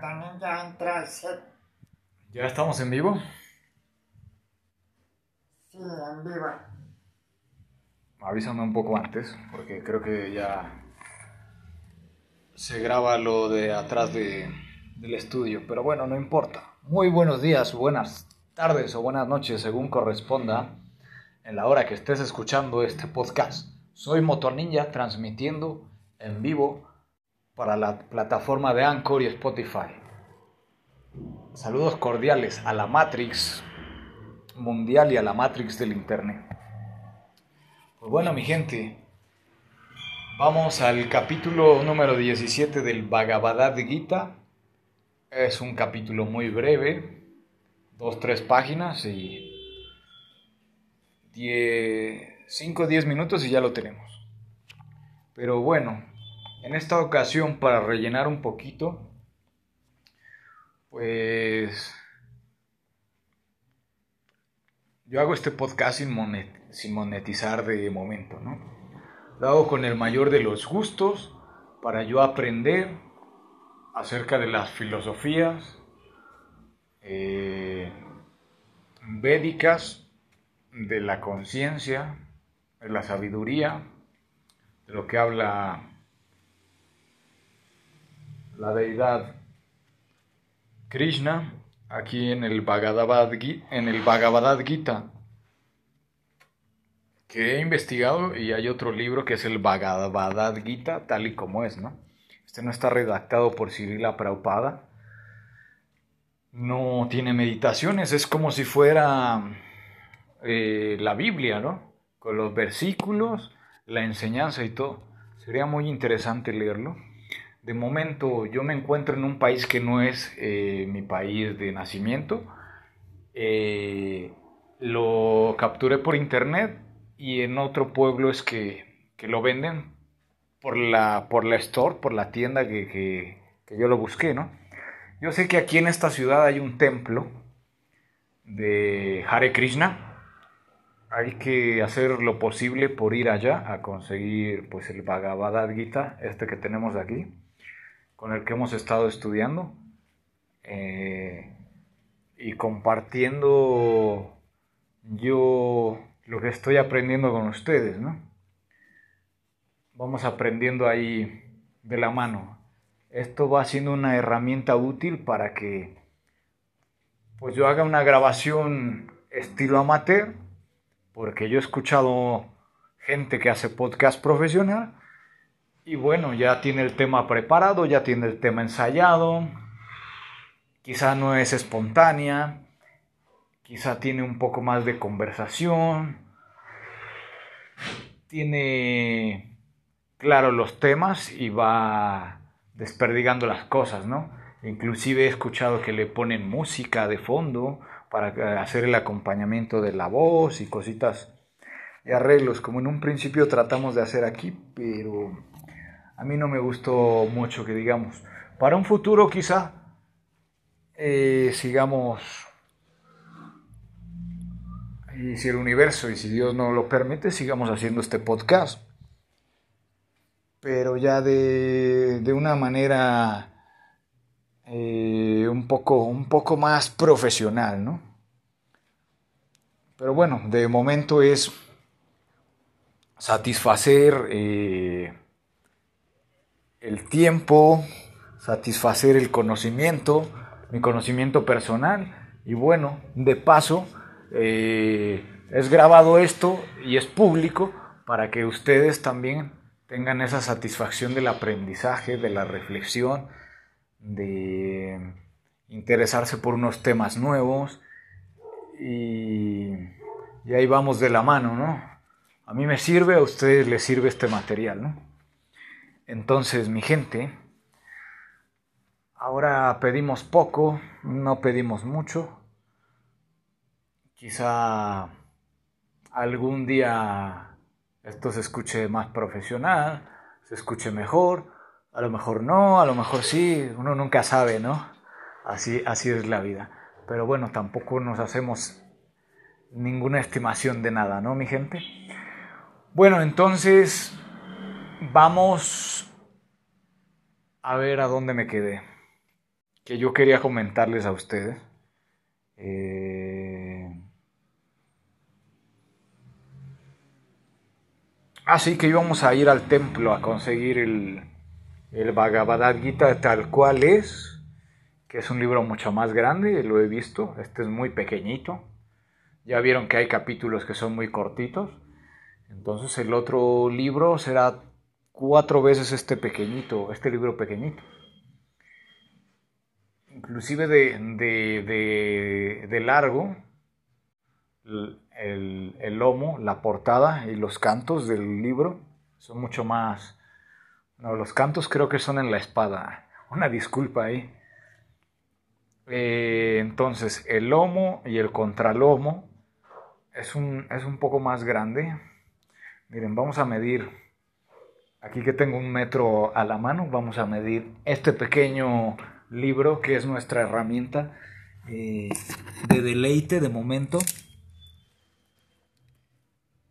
también ya entras. ¿Ya estamos en vivo? Sí, en vivo. Avísame un poco antes, porque creo que ya se graba lo de atrás de, del estudio, pero bueno, no importa. Muy buenos días, buenas tardes o buenas noches, según corresponda, en la hora que estés escuchando este podcast. Soy Motor Ninja transmitiendo en vivo para la plataforma de Anchor y Spotify. Saludos cordiales a la Matrix mundial y a la Matrix del Internet. Pues bueno, mi gente, vamos al capítulo número 17 del Bhagavad Gita. Es un capítulo muy breve, dos, tres páginas y 5 o 10 minutos y ya lo tenemos. Pero bueno, en esta ocasión, para rellenar un poquito, pues yo hago este podcast sin, monetizar de momento, ¿no? Lo hago con el mayor de los gustos para yo aprender acerca de las filosofías eh, védicas, de la conciencia, de la sabiduría, de lo que habla la deidad Krishna aquí en el Bhagavad, en el Bhagavad Gita que he investigado y hay otro libro que es el Bhagavad Gita tal y como es, ¿no? Este no está redactado por Cirila Prabhupada. No tiene meditaciones, es como si fuera eh, la Biblia, ¿no? Con los versículos, la enseñanza y todo. Sería muy interesante leerlo. De momento yo me encuentro en un país que no es eh, mi país de nacimiento. Eh, lo capturé por internet y en otro pueblo es que, que lo venden por la, por la store, por la tienda que, que, yo lo busqué, ¿no? Yo sé que aquí en esta ciudad hay un templo de Hare Krishna. Hay que hacer lo posible por ir allá a conseguir pues el Bhagavad Gita, este que tenemos aquí con el que hemos estado estudiando eh, y compartiendo yo lo que estoy aprendiendo con ustedes, ¿no? Vamos aprendiendo ahí de la mano. Esto va siendo una herramienta útil para que pues yo haga una grabación estilo amateur, porque yo he escuchado gente que hace podcast profesional y bueno, ya tiene el tema preparado, ya tiene el tema ensayado, quizá no es espontánea, quizá tiene un poco más de conversación, tiene claro los temas y va desperdigando las cosas, ¿no? Inclusive he escuchado que le ponen música de fondo para hacer el acompañamiento de la voz y cositas y arreglos, como en un principio tratamos de hacer aquí, pero a mí no me gustó mucho que digamos. Para un futuro quizá eh, sigamos, y si el universo y si Dios no lo permite, sigamos haciendo este podcast. Pero ya de, de una manera eh, un, poco, un poco más profesional, ¿no? Pero bueno, de momento es satisfacer eh, el tiempo, satisfacer el conocimiento, mi conocimiento personal y bueno, de paso eh, es grabado esto y es público para que ustedes también tengan esa satisfacción del aprendizaje, de la reflexión, de interesarse por unos temas nuevos y, y ahí vamos de la mano, ¿no? A mí me sirve, a ustedes les sirve este material, ¿no? Entonces, mi gente, ahora pedimos poco, no pedimos mucho. Quizá algún día esto se escuche más profesional, se escuche mejor, a lo mejor no, a lo mejor sí, uno nunca sabe, ¿no? Así, así es la vida. Pero bueno, tampoco nos hacemos ninguna estimación de nada, ¿no, mi gente? Bueno, entonces Vamos a ver a dónde me quedé. que yo quería comentarles a ustedes. Eh... Así que íbamos a ir al templo a conseguir el, el Bhagavad Gita tal cual es, que es un libro mucho más grande, lo he visto, este es muy pequeñito. Ya vieron que hay capítulos que son muy cortitos. Entonces el otro libro será cuatro veces este pequeñito, este libro pequeñito. Inclusive de, de, de, largo, el, el, lomo, la portada y los cantos del libro son mucho más... No, los cantos creo que son en la espada. Una disculpa ahí. Eh, entonces, el lomo y el contralomo es un, es un poco más grande. Miren, vamos a medir, aquí que tengo un metro a la mano, vamos a medir este pequeño libro que es nuestra herramienta eh, de deleite de momento.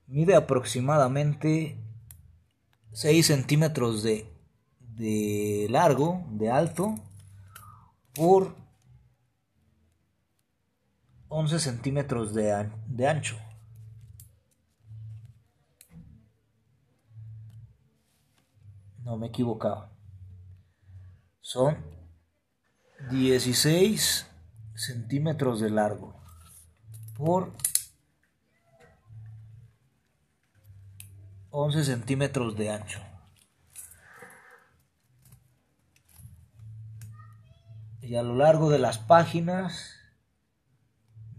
Mide aproximadamente 6 centímetros de, de largo, de alto, por 11 centímetros de, de ancho. No me equivocaba. Son 16 centímetros de largo por 11 centímetros de ancho. Y a lo largo de las páginas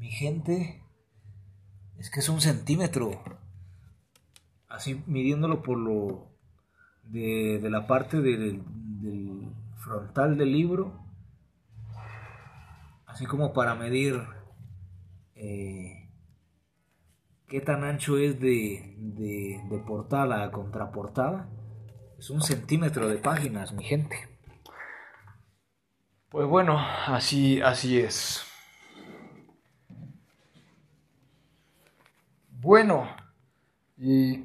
mi gente, es que es un centímetro. Así midiéndolo por lo de, la parte del, frontal del libro. Así como para medir eh, qué tan ancho es de, de, de portada a contraportada. Es un centímetro de páginas, mi gente. Pues bueno, así, así es. Bueno, y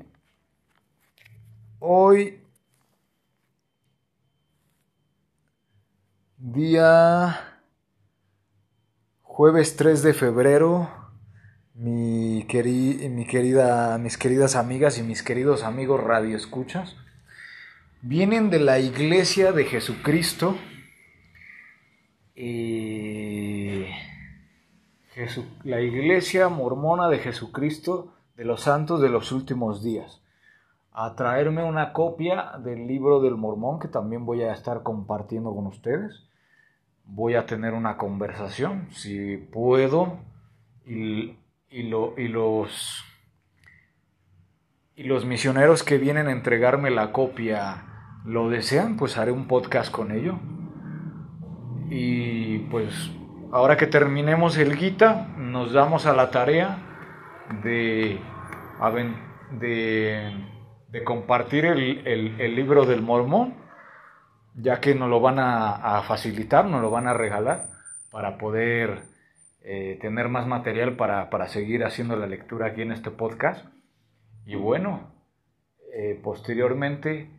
hoy, día jueves 3 de febrero, mi, mi querida, mis queridas amigas y mis queridos amigos radioescuchas, vienen de la iglesia de Jesucristo. Eh, la Iglesia Mormona de Jesucristo de los Santos de los Últimos Días, a traerme una copia del libro del Mormón que también voy a estar compartiendo con ustedes. Voy a tener una conversación, si puedo, y, lo, y los y los misioneros que vienen a entregarme la copia lo desean, pues haré un podcast con ello. Y pues ahora que terminemos el Gita, nos damos a la tarea de, de, compartir el, libro del mormón, ya que nos lo van a, facilitar, nos lo van a regalar para poder eh, tener más material para, seguir haciendo la lectura aquí en este podcast. Y bueno, eh, posteriormente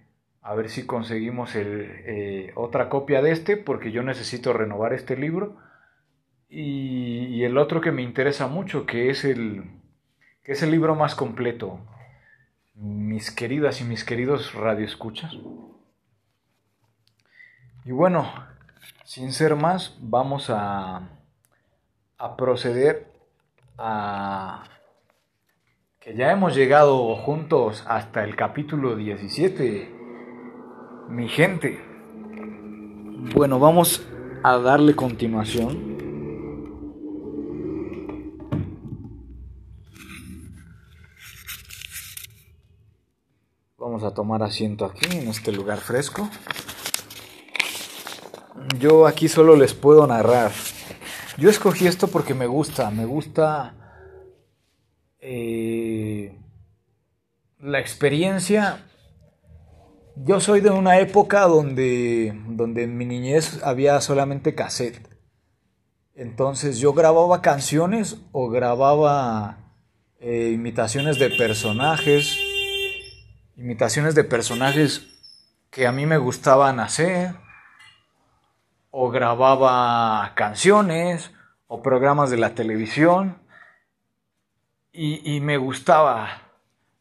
a ver si conseguimos eh, otra copia de este, porque yo necesito renovar este libro y, el otro que me interesa mucho, que es el, que es el libro más completo, mis queridas y mis queridos radioescuchas. Y bueno, sin ser más, vamos a, a proceder a que ya hemos llegado juntos hasta el capítulo 17. Mi gente. Bueno, vamos a darle continuación. A tomar asiento aquí, en este lugar fresco. Yo aquí solo les puedo narrar. Yo escogí esto porque me gusta, me gusta eh, la experiencia. Yo soy de una época donde, donde en mi niñez había solamente cassette. Entonces yo grababa canciones o grababa eh, imitaciones de personajes imitaciones de personajes que a mí me gustaban hacer o grababa canciones o programas de la televisión y, me gustaba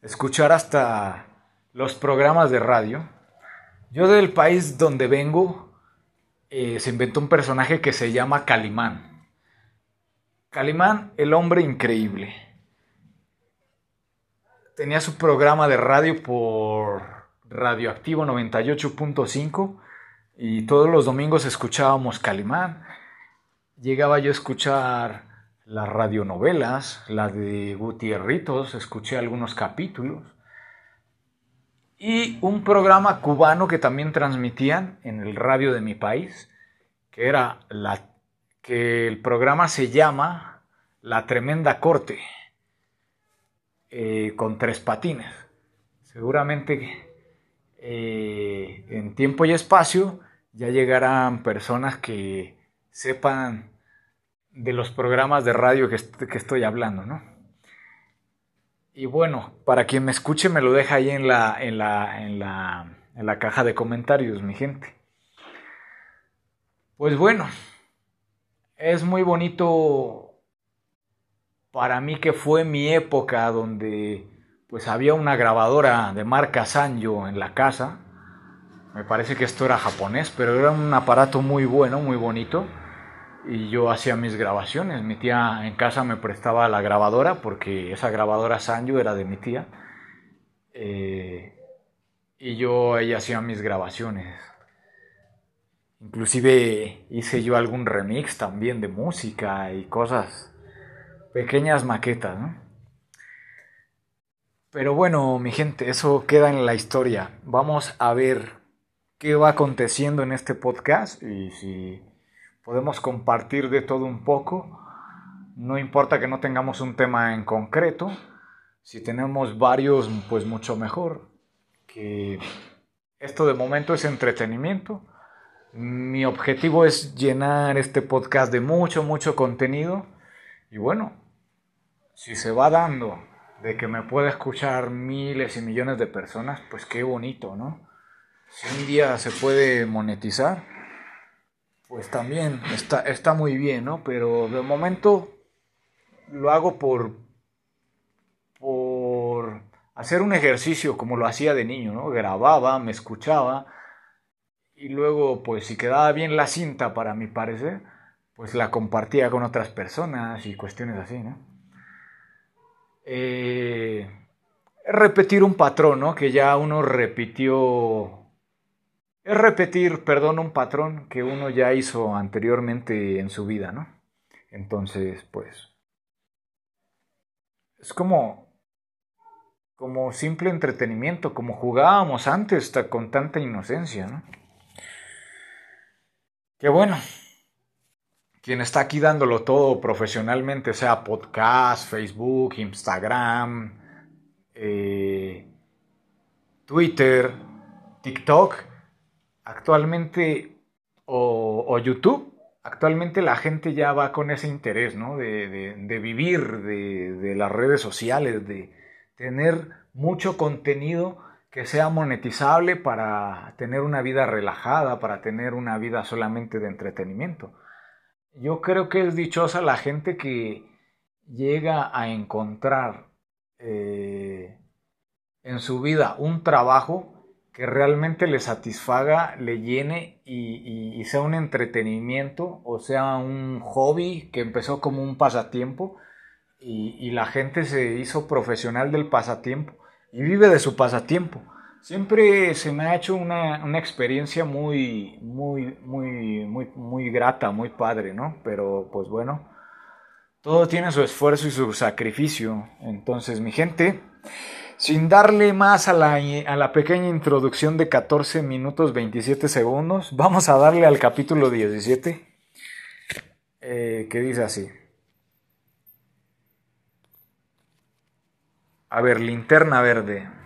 escuchar hasta los programas de radio. Yo del país donde vengo eh, se inventó un personaje que se llama Calimán. Calimán, el hombre increíble. Tenía su programa de radio por Radioactivo 98.5 y todos los domingos escuchábamos Calimán. Llegaba yo a escuchar las radionovelas, la de Gutierritos, escuché algunos capítulos. Y un programa cubano que también transmitían en el radio de mi país, que era la que el programa se llama La Tremenda Corte, eh, con tres patines. Seguramente eh, en tiempo y espacio ya llegarán personas que sepan de los programas de radio que, que estoy hablando, ¿no? Y bueno, para quien me escuche me lo deja ahí en la, en la, en la, en la caja de comentarios, mi gente. Pues bueno, es muy bonito para mí que fue mi época donde pues había una grabadora de marca Sanyo en la casa. Me parece que esto era japonés, pero era un aparato muy bueno, muy bonito y yo hacía mis grabaciones. Mi tía en casa me prestaba la grabadora porque esa grabadora Sanyo era de mi tía. Eh, y yo ella hacía mis grabaciones. Inclusive hice yo algún remix también de música y cosas, pequeñas maquetas, ¿no? Pero bueno, mi gente, eso queda en la historia. Vamos a ver qué va aconteciendo en este podcast y si podemos compartir de todo un poco. No importa que no tengamos un tema en concreto, si tenemos varios, pues mucho mejor. Que esto de momento es entretenimiento. Mi objetivo es llenar este podcast de mucho, mucho contenido. Y bueno, si se va dando de que me pueda escuchar miles y millones de personas, pues qué bonito, ¿no? Si un día se puede monetizar, pues también está, está muy bien, ¿no? Pero de momento lo hago por, por hacer un ejercicio como lo hacía de niño, ¿no? Grababa, me escuchaba y luego, pues si quedaba bien la cinta para mi parecer, pues la compartía con otras personas y cuestiones así, ¿no? Eh, repetir un patrón, ¿no? Que ya uno repitió es repetir, perdón, un patrón que uno ya hizo anteriormente en su vida, ¿no? Entonces, pues, es como, como simple entretenimiento, como jugábamos antes con tanta inocencia, ¿no? Qué bueno, quien está aquí dándolo todo profesionalmente, sea podcast, Facebook, Instagram, eh, Twitter, TikTok, actualmente, o, YouTube, actualmente la gente ya va con ese interés, ¿no? De, vivir de, las redes sociales, de tener mucho contenido que sea monetizable para tener una vida relajada, para tener una vida solamente de entretenimiento. Yo creo que es dichosa la gente que llega a encontrar eh, en su vida un trabajo que realmente le satisfaga, le llene y, sea un entretenimiento o sea un hobby que empezó como un pasatiempo y, la gente se hizo profesional del pasatiempo y vive de su pasatiempo. Siempre se me ha hecho una, una experiencia muy, muy, muy, muy, muy grata, muy padre, ¿no? Pero pues bueno, todo tiene su esfuerzo y su sacrificio. Entonces, mi gente, sin darle más a la, pequeña introducción de 14 minutos 27 segundos, vamos a darle al capítulo 17, eh, que dice así. A ver, linterna verde.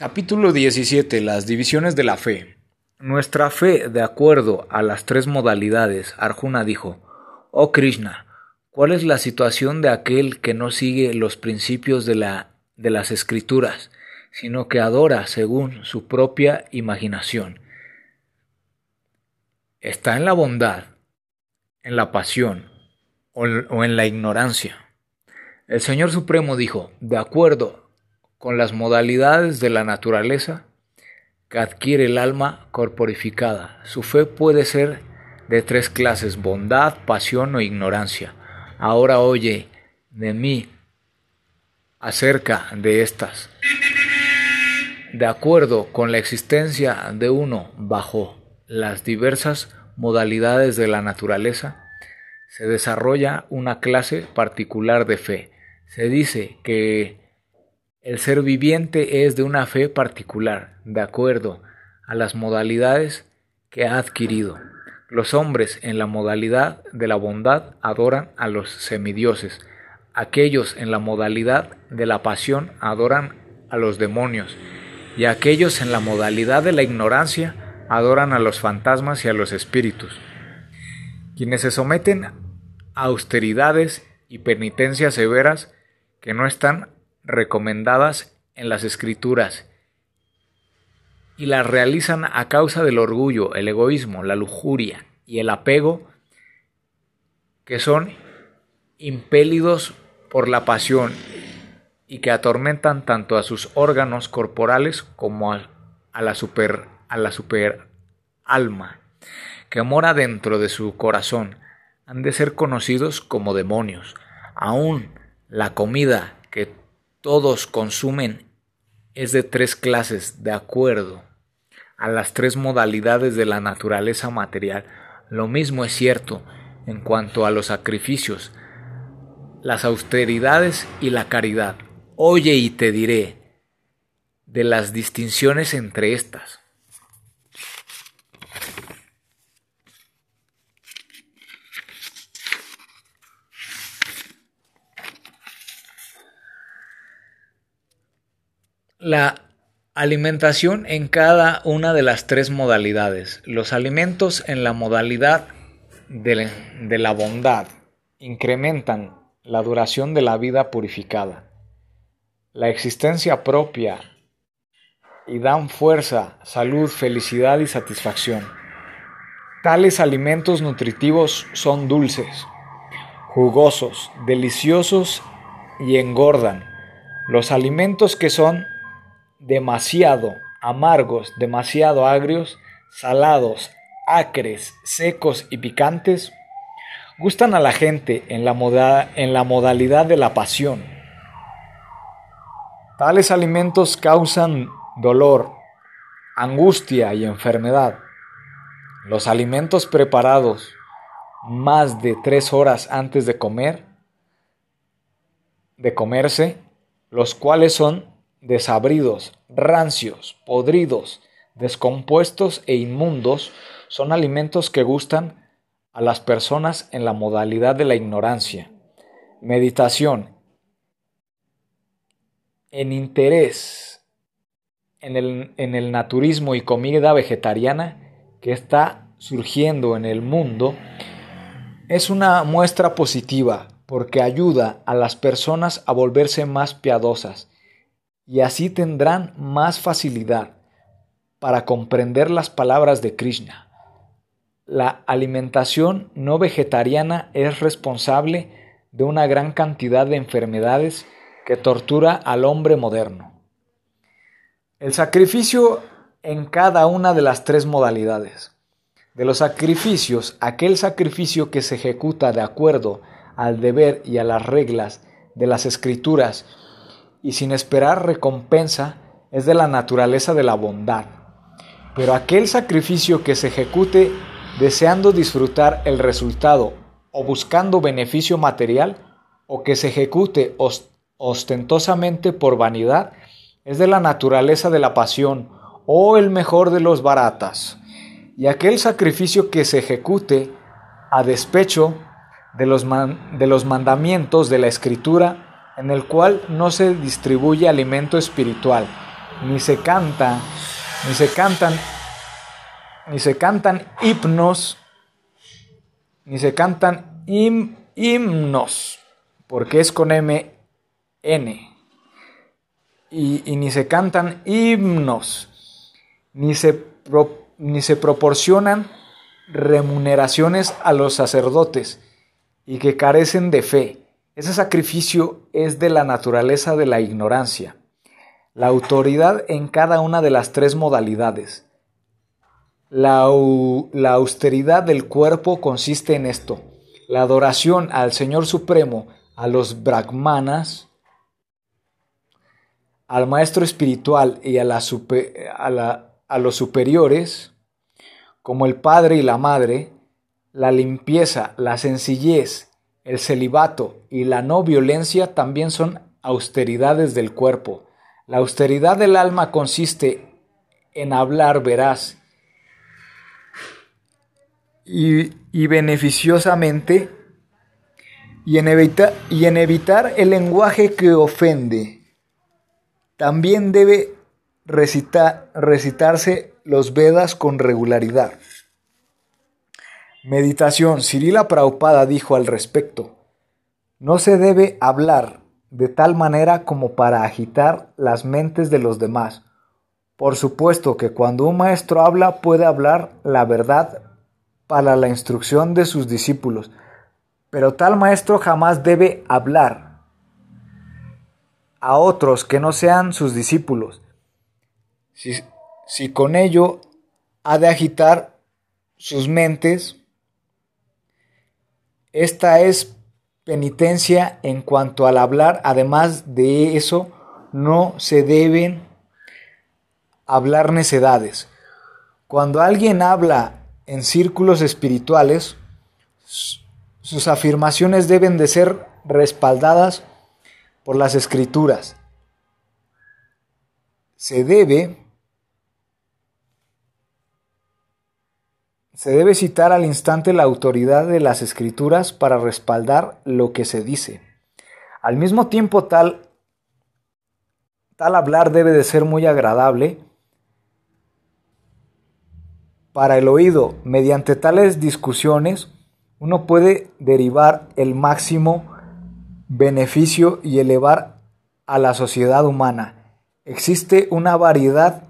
Capítulo 17. Las divisiones de la fe. Nuestra fe, de acuerdo a las tres modalidades, Arjuna dijo, Oh Krishna, ¿cuál es la situación de aquel que no sigue los principios de, la, de las escrituras, sino que adora según su propia imaginación. Está en la bondad, en la pasión o en la ignorancia. El Señor Supremo dijo, de acuerdo con las modalidades de la naturaleza que adquiere el alma corporificada, su fe puede ser de tres clases, bondad, pasión o ignorancia. Ahora oye de mí acerca de estas. De acuerdo con la existencia de uno bajo las diversas modalidades de la naturaleza, se desarrolla una clase particular de fe. Se dice que el ser viviente es de una fe particular, de acuerdo a las modalidades que ha adquirido. Los hombres en la modalidad de la bondad adoran a los semidioses. Aquellos en la modalidad de la pasión adoran a los demonios. Y aquellos en la modalidad de la ignorancia adoran a los fantasmas y a los espíritus. Quienes se someten a austeridades y penitencias severas que no están recomendadas en las escrituras y las realizan a causa del orgullo, el egoísmo, la lujuria y el apego, que son impelidos por la pasión y que atormentan tanto a sus órganos corporales como a, la super a la super alma que mora dentro de su corazón han de ser conocidos como demonios. Aún la comida que todos consumen es de tres clases de acuerdo a las tres modalidades de la naturaleza material. Lo mismo es cierto en cuanto a los sacrificios, las austeridades y la caridad. Oye y te diré de las distinciones entre estas. La Alimentación en cada una de las tres modalidades. Los alimentos en la modalidad de, la bondad incrementan la duración de la vida purificada, la existencia propia y dan fuerza, salud, felicidad y satisfacción. Tales alimentos nutritivos son dulces, jugosos, deliciosos y engordan. Los alimentos que son demasiado amargos, demasiado agrios, salados, acres, secos y picantes, gustan a la gente en la, en la modalidad de la pasión. Tales alimentos causan dolor, angustia y enfermedad. Los alimentos preparados más de tres horas antes de comer, de comerse, los cuales son desabridos, rancios, podridos, descompuestos e inmundos son alimentos que gustan a las personas en la modalidad de la ignorancia. Meditación. En interés en el, en el naturismo y comida vegetariana que está surgiendo en el mundo, es una muestra positiva porque ayuda a las personas a volverse más piadosas y así tendrán más facilidad para comprender las palabras de Krishna. La alimentación no vegetariana es responsable de una gran cantidad de enfermedades que tortura al hombre moderno. El sacrificio en cada una de las tres modalidades. De los sacrificios, aquel sacrificio que se ejecuta de acuerdo al deber y a las reglas de las escrituras y sin esperar recompensa es de la naturaleza de la bondad. Pero aquel sacrificio que se ejecute deseando disfrutar el resultado o buscando beneficio material, o que se ejecute ostentosamente por vanidad, es de la naturaleza de la pasión, o el mejor de los baratas. Y aquel sacrificio que se ejecute a despecho de los, de los mandamientos de la escritura, en el cual no se distribuye alimento espiritual, ni se canta, ni se cantan, ni se cantan himnos, ni se cantan himnos, porque es con M N. y, ni se cantan himnos, ni se, ni se proporcionan remuneraciones a los sacerdotes y que carecen de fe. Ese sacrificio es de la naturaleza de la ignorancia. La autoridad en cada una de las tres modalidades. La, la austeridad del cuerpo consiste en esto. La adoración al Señor Supremo, a los brahmanas, al maestro espiritual y a, a los superiores, como el padre y la madre, la limpieza, la sencillez, el celibato y la no violencia también son austeridades del cuerpo. La austeridad del alma consiste en hablar veraz y, y beneficiosamente y en, y en evitar el lenguaje que ofende. También debe recita- recitarse los Vedas con regularidad. Meditación. Cirila Prabhupada dijo al respecto: No se debe hablar de tal manera como para agitar las mentes de los demás. Por supuesto que cuando un maestro habla puede hablar la verdad para la instrucción de sus discípulos, pero tal maestro jamás debe hablar a otros que no sean sus discípulos. Si, si con ello ha de agitar sus mentes, esta es penitencia en cuanto al hablar. Además de eso, no se deben hablar necedades. Cuando alguien habla en círculos espirituales, sus afirmaciones deben de ser respaldadas por las escrituras. Se debe se debe citar al instante la autoridad de las escrituras para respaldar lo que se dice. Al mismo tiempo tal tal hablar debe de ser muy agradable para el oído. Mediante tales discusiones uno puede derivar el máximo beneficio y elevar a la sociedad humana. Existe una variedad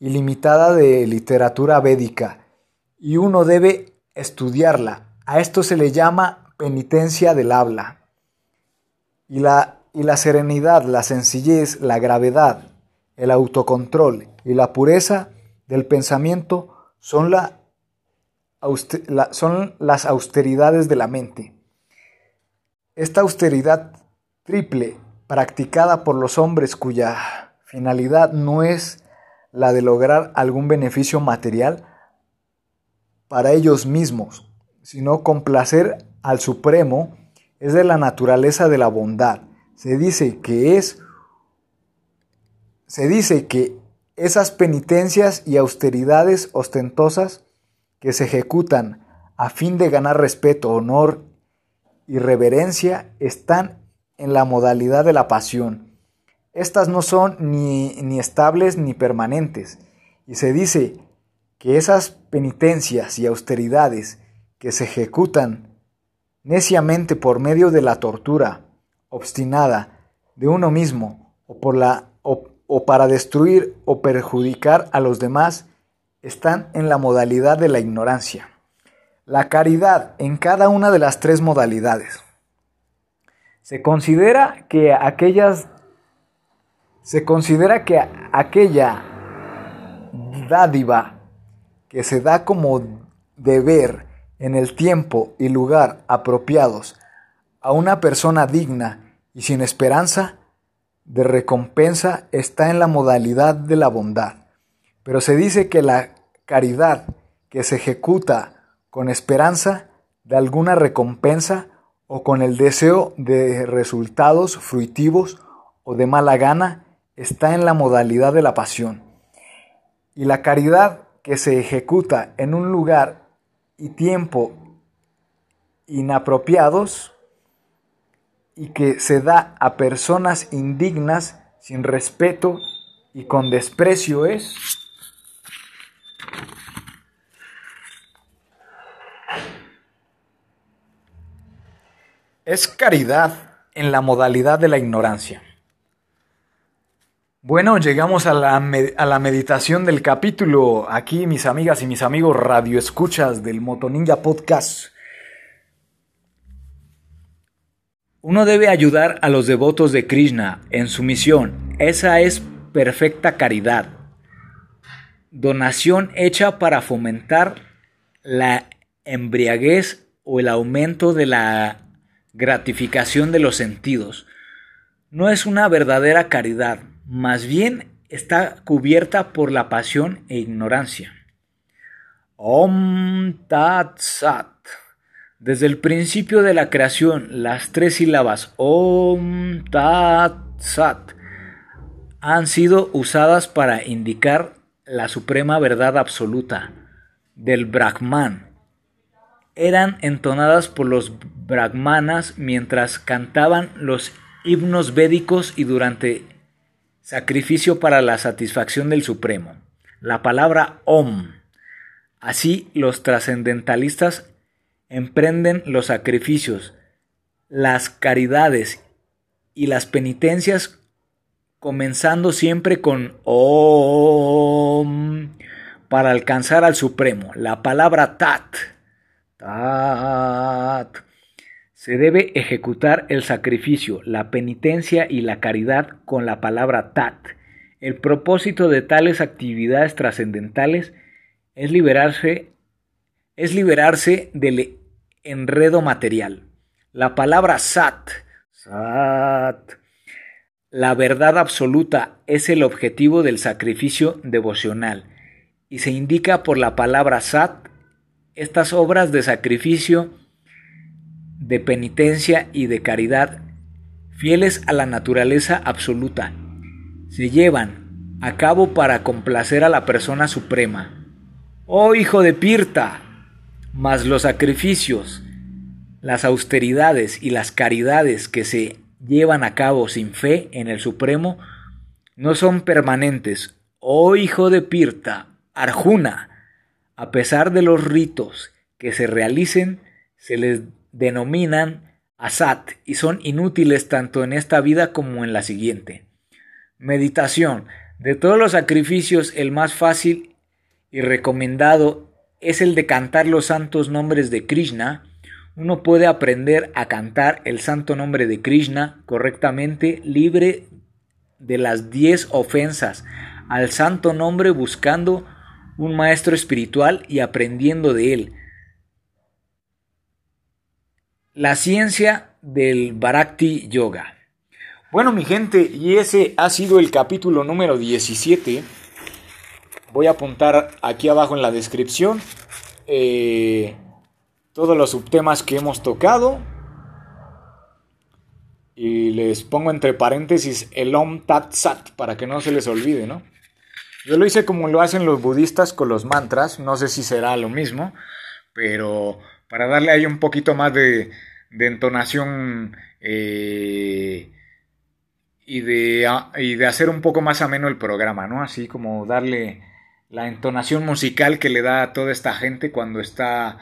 ilimitada de literatura védica y uno debe estudiarla. A esto se le llama penitencia del habla. Y la, y la serenidad, la sencillez, la gravedad, el autocontrol y la pureza del pensamiento son, la, la- son las austeridades de la mente. Esta austeridad triple, practicada por los hombres cuya finalidad no es la de lograr algún beneficio material para ellos mismos, sino complacer al Supremo, es de la naturaleza de la bondad. Se dice que es se dice que esas penitencias y austeridades ostentosas que se ejecutan a fin de ganar respeto, honor y reverencia están en la modalidad de la pasión. Estas no son ni, ni estables ni permanentes, y se dice que esas penitencias y austeridades que se ejecutan neciamente por medio de la tortura obstinada de uno mismo o, o para destruir o perjudicar a los demás están en la modalidad de la ignorancia. La caridad en cada una de las tres modalidades. Se considera que aquellas se considera que aquella dádiva que se da como deber en el tiempo y lugar apropiados a una persona digna y sin esperanza de recompensa está en la modalidad de la bondad. Pero se dice que la caridad que se ejecuta con esperanza de alguna recompensa o con el deseo de resultados fruitivos o de mala gana está en la modalidad de la pasión. Y la caridad que se ejecuta en un lugar y tiempo inapropiados y que se da a personas indignas sin respeto y con desprecio es es caridad en la modalidad de la ignorancia. Bueno, llegamos a la, a la, meditación del capítulo. Aquí mis amigas y mis amigos radio escuchas del Motoninja Podcast. Uno debe ayudar a los devotos de Krishna en su misión. Esa es perfecta caridad. Donación hecha para fomentar la embriaguez o el aumento de la gratificación de los sentidos. No es una verdadera caridad, más bien está cubierta por la pasión e ignorancia. Om Tat Sat. Desde el principio de la creación, las tres sílabas Om Tat Sat han sido usadas para indicar la suprema verdad absoluta del Brahman, eran entonadas por los brahmanas mientras cantaban los himnos védicos y durante sacrificio para la satisfacción del Supremo. La palabra Om. Así los trascendentalistas emprenden los sacrificios, las caridades y las penitencias comenzando siempre con Om para alcanzar al Supremo. La palabra Tat Tat. Se debe ejecutar el sacrificio, la penitencia y la caridad con la palabra Tat. El propósito de tales actividades trascendentales es liberarse, es liberarse del enredo material. La palabra Sat, Sat, la verdad absoluta es el objetivo del sacrificio devocional y se indica por la palabra Sat estas obras de sacrificio, de penitencia y de caridad, fieles a la naturaleza absoluta, se llevan a cabo para complacer a la persona suprema. Oh hijo de Pirta, mas los sacrificios, las austeridades y las caridades que se llevan a cabo sin fe en el Supremo no son permanentes. Oh hijo de Pirta, Arjuna, a pesar de los ritos que se realicen, se les denominan asat y son inútiles tanto en esta vida como en la siguiente. Meditación. De todos los sacrificios, el más fácil y recomendado es el de cantar los santos nombres de Krishna. Uno puede aprender a cantar el santo nombre de Krishna correctamente, libre de las diez ofensas al santo nombre buscando un maestro espiritual y aprendiendo de él. La ciencia del Bharakti Yoga. Bueno, mi gente, y ese ha sido el capítulo número 17. Voy a apuntar aquí abajo en la descripción eh, todos los subtemas que hemos tocado. Y les pongo entre paréntesis el Om Tat Sat para que no se les olvide, ¿no? Yo lo hice como lo hacen los budistas con los mantras, no sé si será lo mismo, pero para darle ahí un poquito más de, entonación eh, y, de, y de hacer un poco más ameno el programa, ¿no? Así como darle la entonación musical que le da a toda esta gente cuando está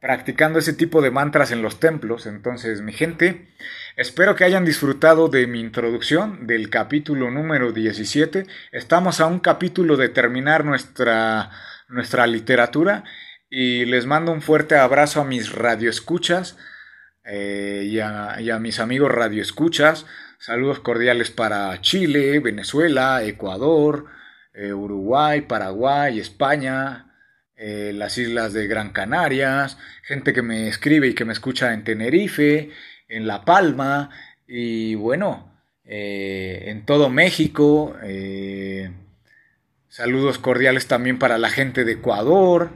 practicando ese tipo de mantras en los templos. Entonces, mi gente, espero que hayan disfrutado de mi introducción del capítulo número 17. Estamos a un capítulo de terminar nuestra, nuestra literatura y les mando un fuerte abrazo a mis radioescuchas eh, y, a, mis amigos radioescuchas. Saludos cordiales para Chile, Venezuela, Ecuador, eh, Uruguay, Paraguay, España, eh, las islas de Gran Canarias, gente que me escribe y que me escucha en Tenerife, en La Palma y bueno, en todo México. Saludos cordiales también para la gente de Ecuador,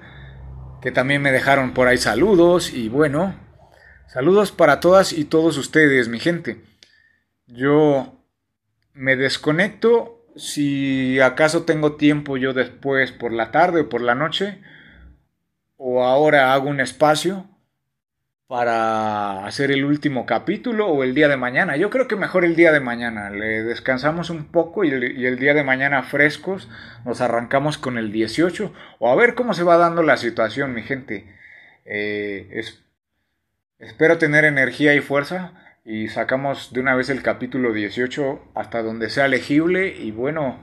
que también me dejaron por ahí saludos y bueno, saludos para todas y todos ustedes, mi gente. Yo me desconecto si acaso tengo tiempo yo después por la tarde o por la noche, o ahora hago un espacio para hacer el último capítulo o el día de mañana. Yo creo que mejor el día de mañana. Le descansamos un poco y el, día de mañana frescos nos arrancamos con el 18 o a ver cómo se va dando la situación, mi gente. Eh, espero tener energía y fuerza y sacamos de una vez el capítulo 18 hasta donde sea legible y bueno,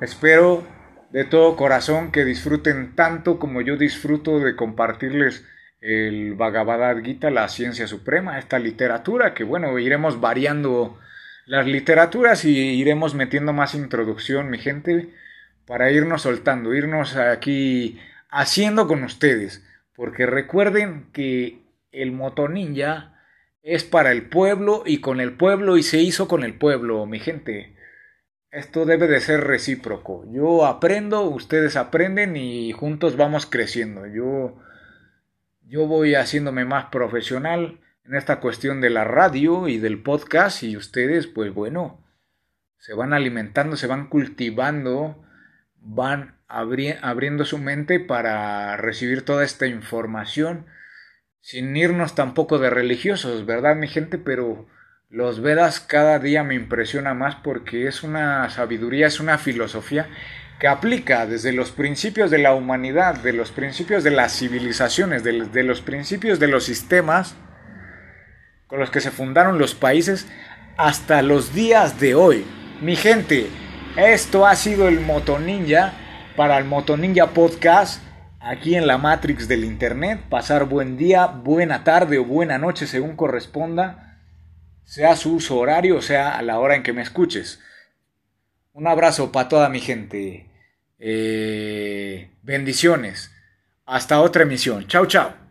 espero de todo corazón que disfruten tanto como yo disfruto de compartirles el Bhagavad Gita, la ciencia suprema, esta literatura que bueno, iremos variando las literaturas y iremos metiendo más introducción, mi gente, para irnos soltando, irnos aquí haciendo con ustedes, porque recuerden que el motoninja es para el pueblo y con el pueblo y se hizo con el pueblo, mi gente. Esto debe de ser recíproco. Yo aprendo, ustedes aprenden y juntos vamos creciendo. Yo yo voy haciéndome más profesional en esta cuestión de la radio y del podcast y ustedes, pues bueno, se van alimentando, se van cultivando, van abriendo su mente para recibir toda esta información sin irnos tampoco de religiosos, ¿verdad mi gente? Pero los Vedas cada día me impresiona más porque es una sabiduría, es una filosofía que aplica desde los principios de la humanidad, de los principios de las civilizaciones, de, los principios de los sistemas con los que se fundaron los países hasta los días de hoy. Mi gente, esto ha sido el Motoninja para el Motoninja Podcast aquí en la Matrix del Internet. Pasar buen día, buena tarde o buena noche según corresponda, sea su uso horario, sea a la hora en que me escuches. Un abrazo para toda mi gente. Eh, bendiciones. Hasta otra emisión. Chao, chao.